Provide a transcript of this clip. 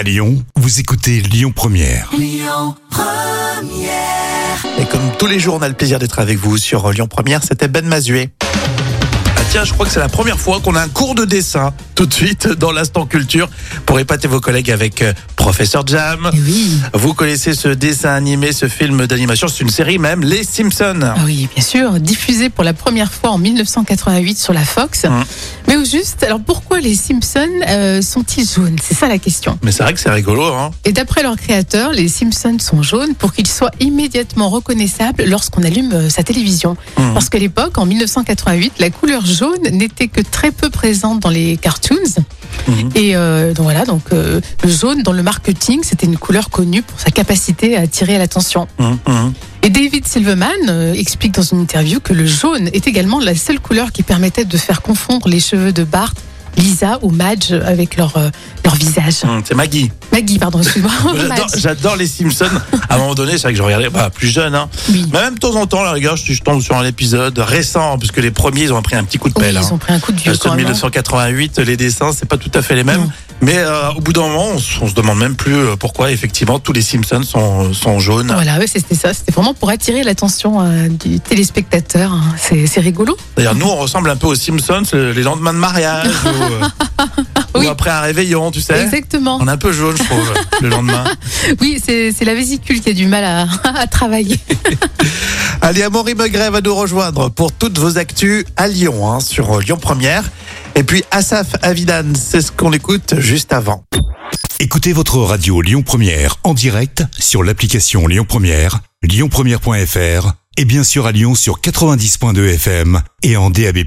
À Lyon, vous écoutez Lyon Première. Et comme tous les jours, on a le plaisir d'être avec vous sur Lyon Première. C'était Ben Mazué. Ah tiens, je crois que c'est la première fois qu'on a un cours de dessin tout de suite dans l'instant culture pour épater vos collègues avec euh, Professeur Jam. Oui, Vous connaissez ce dessin animé, ce film d'animation, c'est une série même, Les Simpsons. ah oui, bien sûr, diffusé pour la première fois en 1988 sur la Fox. Hum. Mais au juste, alors pourquoi les Simpsons euh, sont-ils jaunes? C'est ça la question. Mais c'est vrai que c'est rigolo, hein. Et d'après leur créateur, les Simpsons sont jaunes pour qu'ils soient immédiatement reconnaissables lorsqu'on allume euh, sa télévision. Hum. Parce qu'à l'époque, en 1988, la couleur jaune n'était que très peu présente dans les cartoons. Mhm. Et euh, donc voilà, donc euh, le jaune dans le marketing, c'était une couleur connue pour sa capacité à attirer l'attention. Hum, hum. Et David Silverman euh, explique dans une interview que le jaune est également la seule couleur qui permettait de faire confondre les cheveux de Bart, Lisa ou Madge avec leur, euh, leur visage. Hum, C'est Maggie. Maggie, pardon, excuse-moi. J'adore- Madge. J'adore les Simpsons. À un moment donné, c'est vrai que je regardais bah, plus jeune. Hein. Oui. Mais même de temps en temps, la rigueur, je, je tombe sur un épisode récent, parce que les premiers, ils ont pris un petit coup de Oui, pelle. ils hein. ont pris un coup de vieux Ceux de quand même. hein. 1988, les dessins, c'est pas tout à fait les mêmes. Non. Mais euh, au bout d'un moment, on, se- on se demande même plus euh, pourquoi, effectivement, tous les Simpsons sont, sont jaunes. Voilà, c'était ça. C'était vraiment pour attirer l'attention euh, du téléspectateur. hein. C'est rigolo. D'ailleurs, nous, on ressemble un peu aux Simpsons euh, les lendemains de mariage euh, Oui. ou après un réveillon, tu sais. Exactement. On est un peu jaune, je trouve, le lendemain. Oui, c'est la vésicule qui a du mal à, à travailler. Allez, Amaury Megret va nous rejoindre pour toutes vos actus à Lyon, hein, sur euh, Lyon Première. Et puis Asaf Avidan, c'est ce qu'on écoute juste avant. Écoutez votre radio Lyon Première en direct sur l'application Lyon Première, lyonpremière.fr et bien sûr à Lyon sur 90.2 FM et en DAB+.